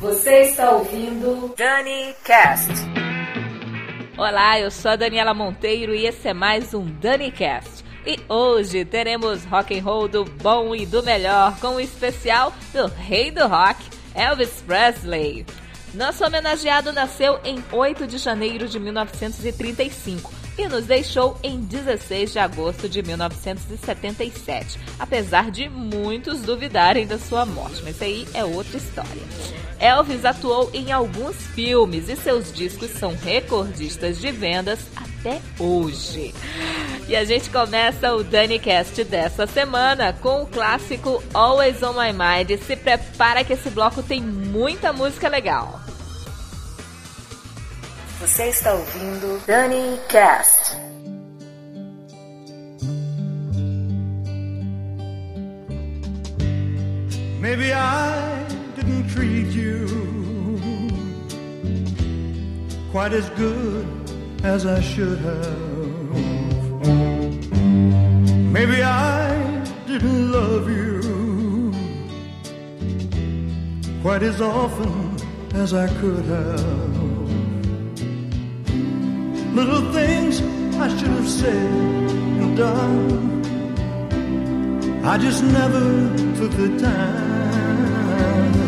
Você está ouvindo Dani Cast. Olá, eu sou a Daniela Monteiro e esse é mais um Dani Cast. E hoje teremos rock and roll do bom e do melhor com o especial do rei do rock, Elvis Presley. Nosso homenageado nasceu em 8 de janeiro de 1935 e nos deixou em 16 de agosto de 1977, apesar de muitos duvidarem da sua morte, mas aí é outra história. Elvis atuou em alguns filmes e seus discos são recordistas de vendas até hoje. E a gente começa o DaniCast dessa semana com o clássico Always on My Mind. Se prepara que esse bloco tem muita música legal. Você está ouvindo DanyCast. Maybe I didn't treat you quite as good as I should have. Maybe I didn't love you quite as often as I could have. Little things I should have said and done. I just never took the time.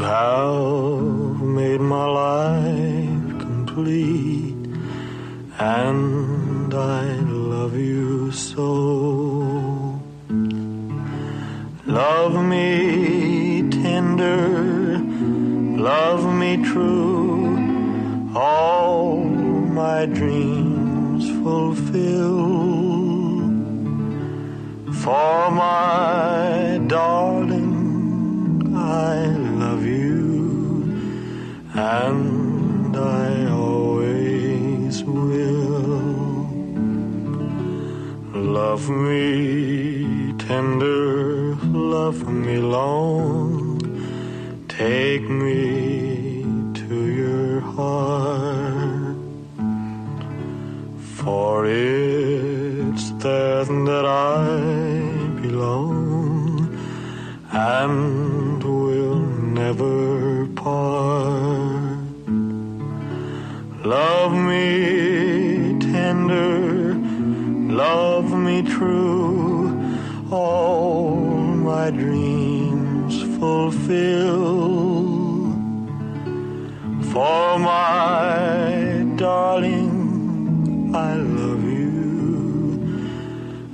You have made my life complete, and me to your heart. For it's there that I belong and will never part. Love me tender, love me true, all my dreams fulfill. For my darling, I love you,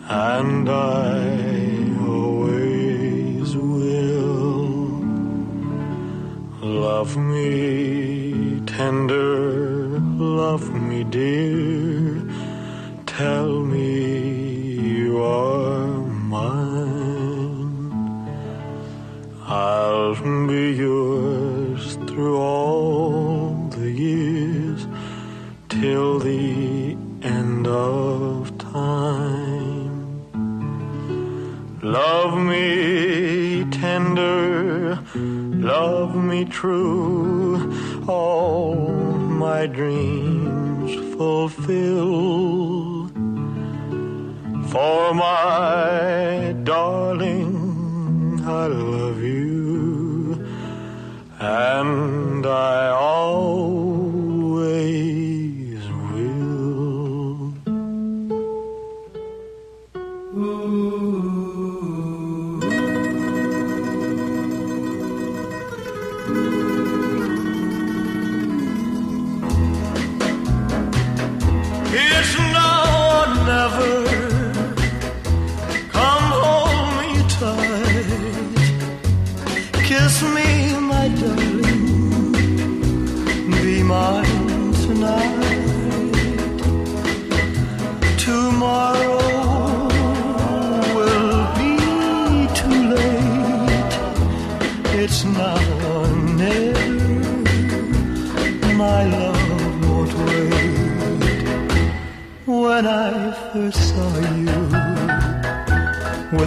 and I always will. Love me tender, love me dear, tell me you are mine. I'll me true, all my dreams fulfill. For my darling, I love you, and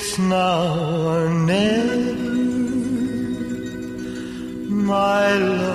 It's now or never. My love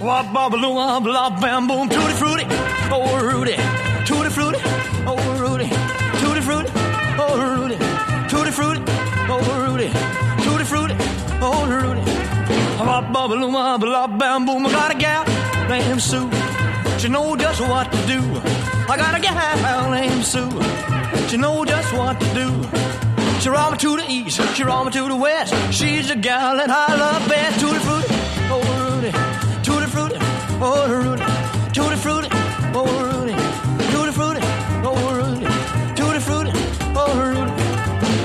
Wop bobbaloo wop lop bam boom. Tutti frutti oh Rudy. Tutti frutti oh Rudy. Tutti frutti oh Rudy. Tutti frutti oh Rudy. Tutti frutti oh Rudy. Wop bobbaloo wop lop bam boom. I got a gal named Sue. She know just what to do. I got a gal named Sue. She know just what to do. She roll me to the east, she roll me to the west. She's the gal that I love best. Tutti frutti, oh Rudy, tutti frutti, oh Rudy, tutti frutti, oh Rudy, tutti frutti, oh Rudy.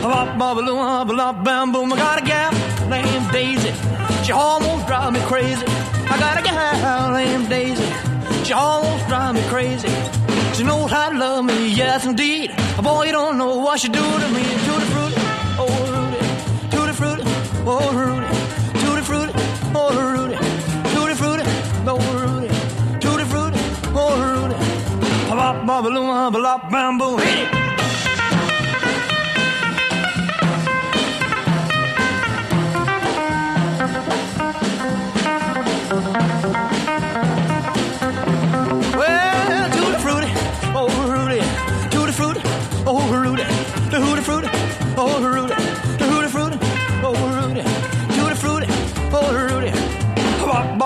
Bop bobbaloo, bop bam boom. I got a gal named Daisy. She almost drive me crazy. I got a gal named Daisy. She almost drive me crazy. She knows how to love me, yes indeed. Boy, you don't know what she do to me. Tutti frutti, oh Rudy, tutti frutti, oh Rudy, tutti frutti, oh Rudy, Bop bop. Well, tutti frutti, oh Rudy, tutti frutti, oh Rudy, hooty fruity, oh Rudy, hooty fruity, oh Rudy, tutti frutti, oh Rudy. Bop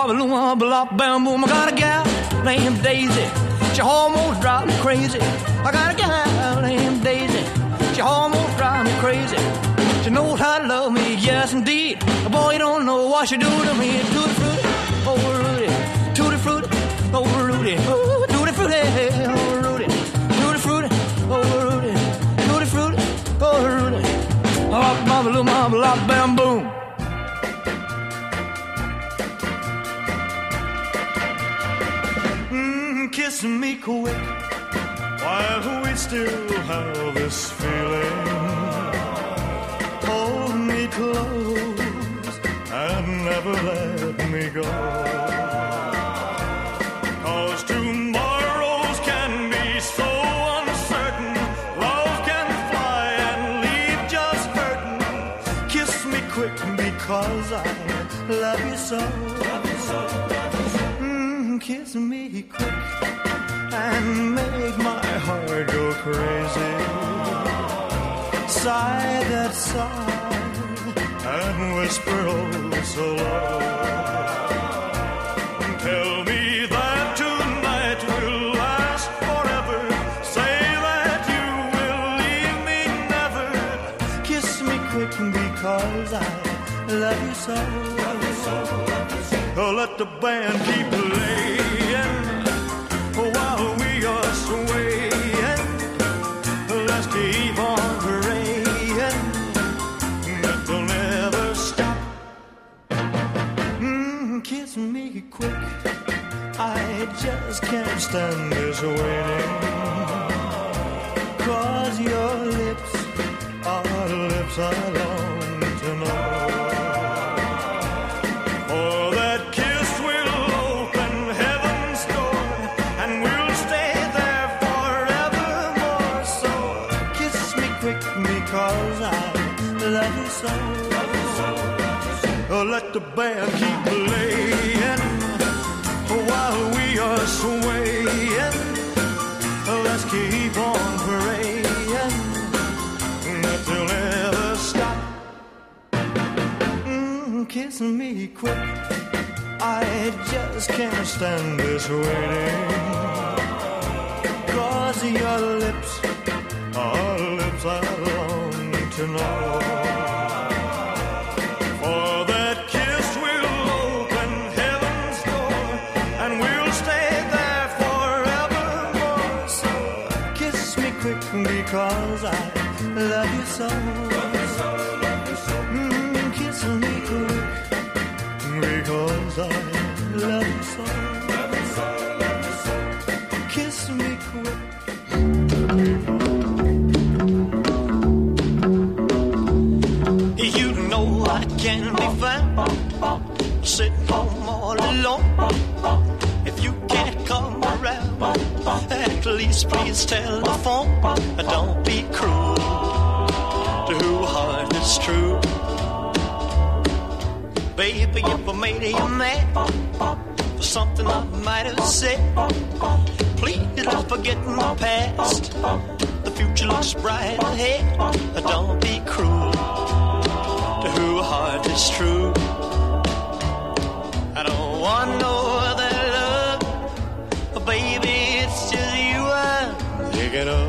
bop bam boom. I got a gal named Daisy. She almost drives me crazy. I got a gal named Daisy. She almost drives me crazy. She knows how to love me, yes indeed. Boy, you don't know what she do to me. Tutti frutti, oh Rudy, tutti frutti, oh Rudy, oh tutti frutti, oh Rudy, tutti frutti, oh Rudy, tutti frutti, oh Rudy. Bop bobbaloo, bop bam boom. Kissing me quick while we still have this feeling. Hold me close and never let me go. Cause tomorrows can be so uncertain. Love can fly and leave just hurting. Kiss me quick because I love you so. Mm, kiss me quick and make my heart go crazy. Sigh that sigh and whisper oh so low. Tell me that tonight will last forever. Say that you will leave me never. Kiss me quick because I love you so. Oh, let the band keep playing Kiss me quick. I just can't stand this waiting. Cause your lips are lips I long to know. For that kiss will open heaven's door, and we'll stay there forevermore. So kiss me quick because I love you so. Oh, let the band keep kiss me quick. I just can't stand this waiting. Cause your lips are lips I long to know. For that kiss will open heaven's door, and we'll stay there forevermore. So kiss me quick because I love you so. Because I love you so. Kiss me quick. You know I can be found sitting home all alone. If you can't come around, at least please telephone. Don't Baby, if I made you mad for something I might have said, please don't forget my past. The future looks bright ahead. But don't be cruel to who heart is true. I don't want no other love, baby, it's just you I'm thinking of.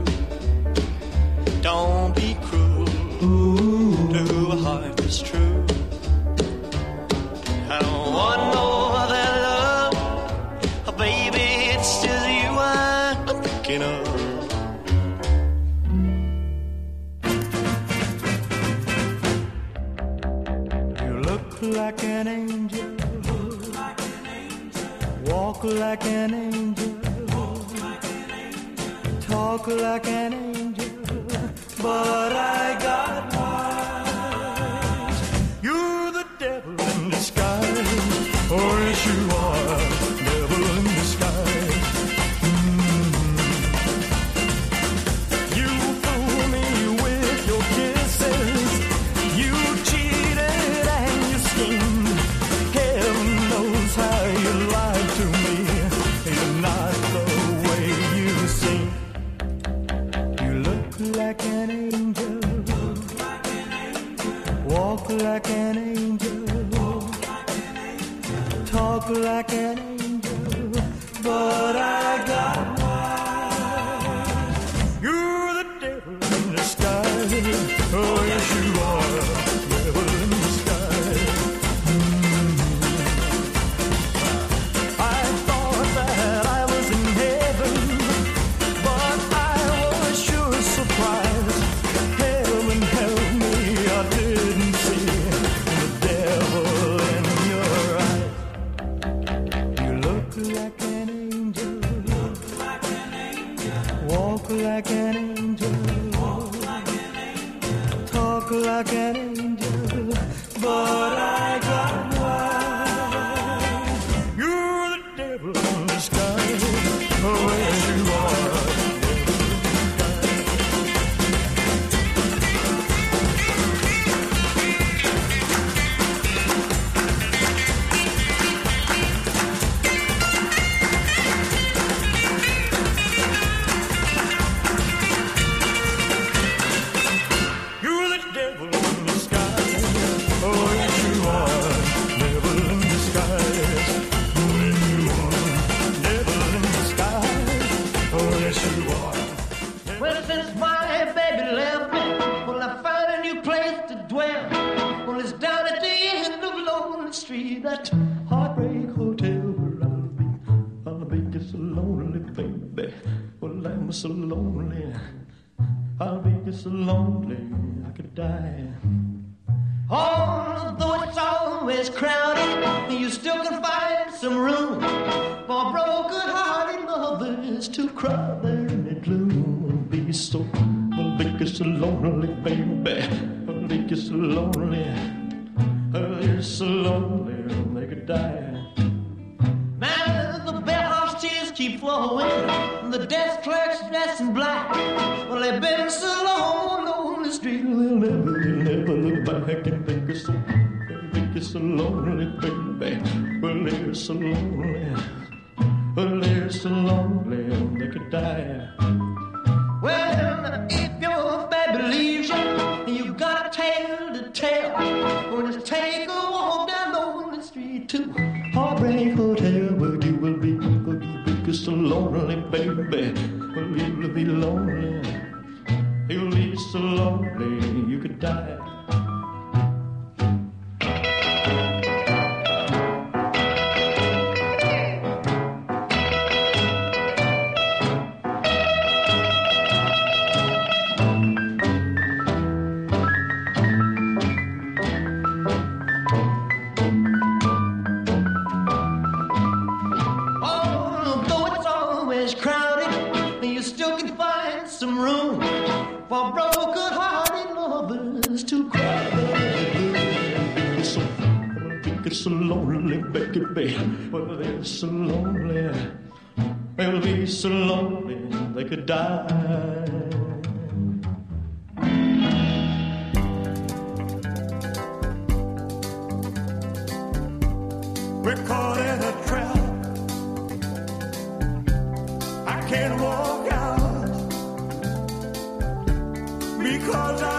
Don't be cruel to a heart that's true. I don't want no other love. Oh, baby, it's just you I'm thinking of. You look like an angel. Walk like an angel. Talk like an angel. But I got wise. You're the devil in disguise. Oh, yes, you like an angel. Talk like an angel. that heartbreak hotel where I'll be, I'll be just so lonely, baby. Well, I'm so lonely. I'll be just so lonely I could die. to Heartbreak Hotel where you will be, where you will be so lonely, baby. Well, you will be lonely. You'll be so lonely, you could die. die. We're caught in a trap. I can't walk out because I.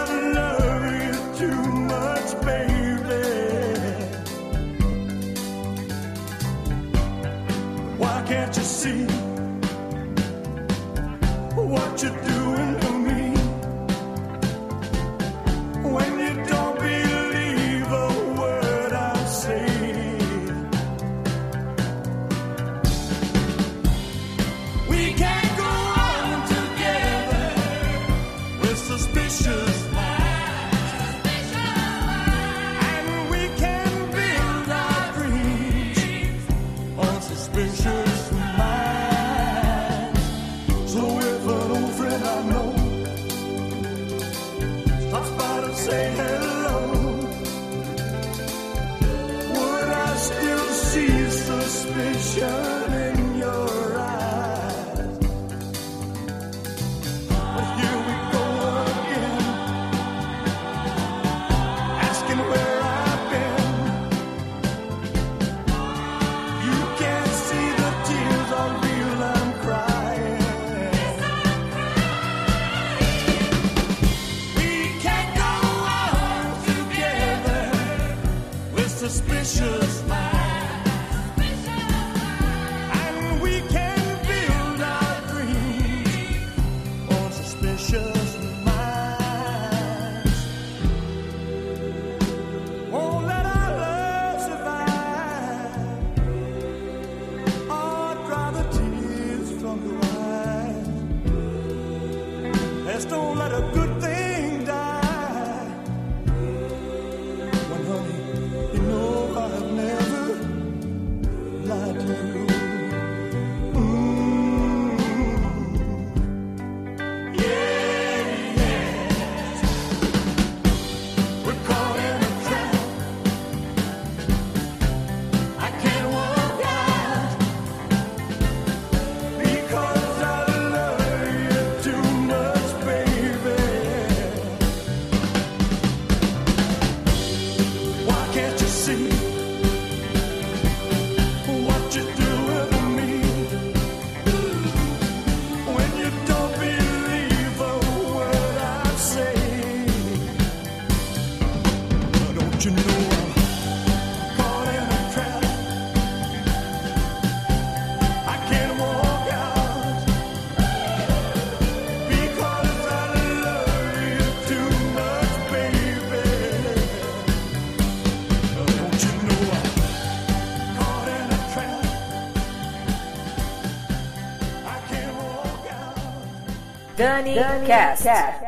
Dani, Cast. Cast.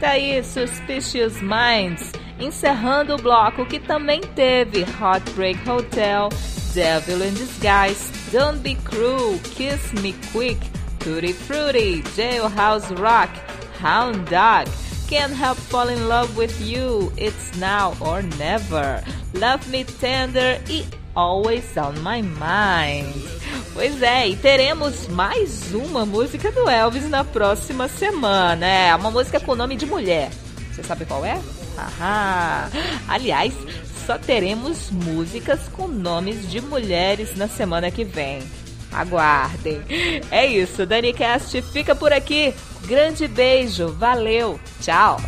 Tá aí, Suspicious Minds, encerrando o bloco que também teve Heartbreak Hotel, Devil in Disguise, Don't Be Cruel, Kiss Me Quick, Tutti Frutti, Jailhouse Rock, Hound Dog, Can't Help Fall in Love with You, It's Now or Never, Love Me Tender e Always on My Mind. Pois é, e teremos mais uma música do Elvis na próxima semana. É uma música com nome de mulher. Você sabe qual é? Aham. Aliás, só teremos músicas com nomes de mulheres na semana que vem. Aguardem. É isso, DaniCast fica por aqui. Grande beijo, valeu, tchau.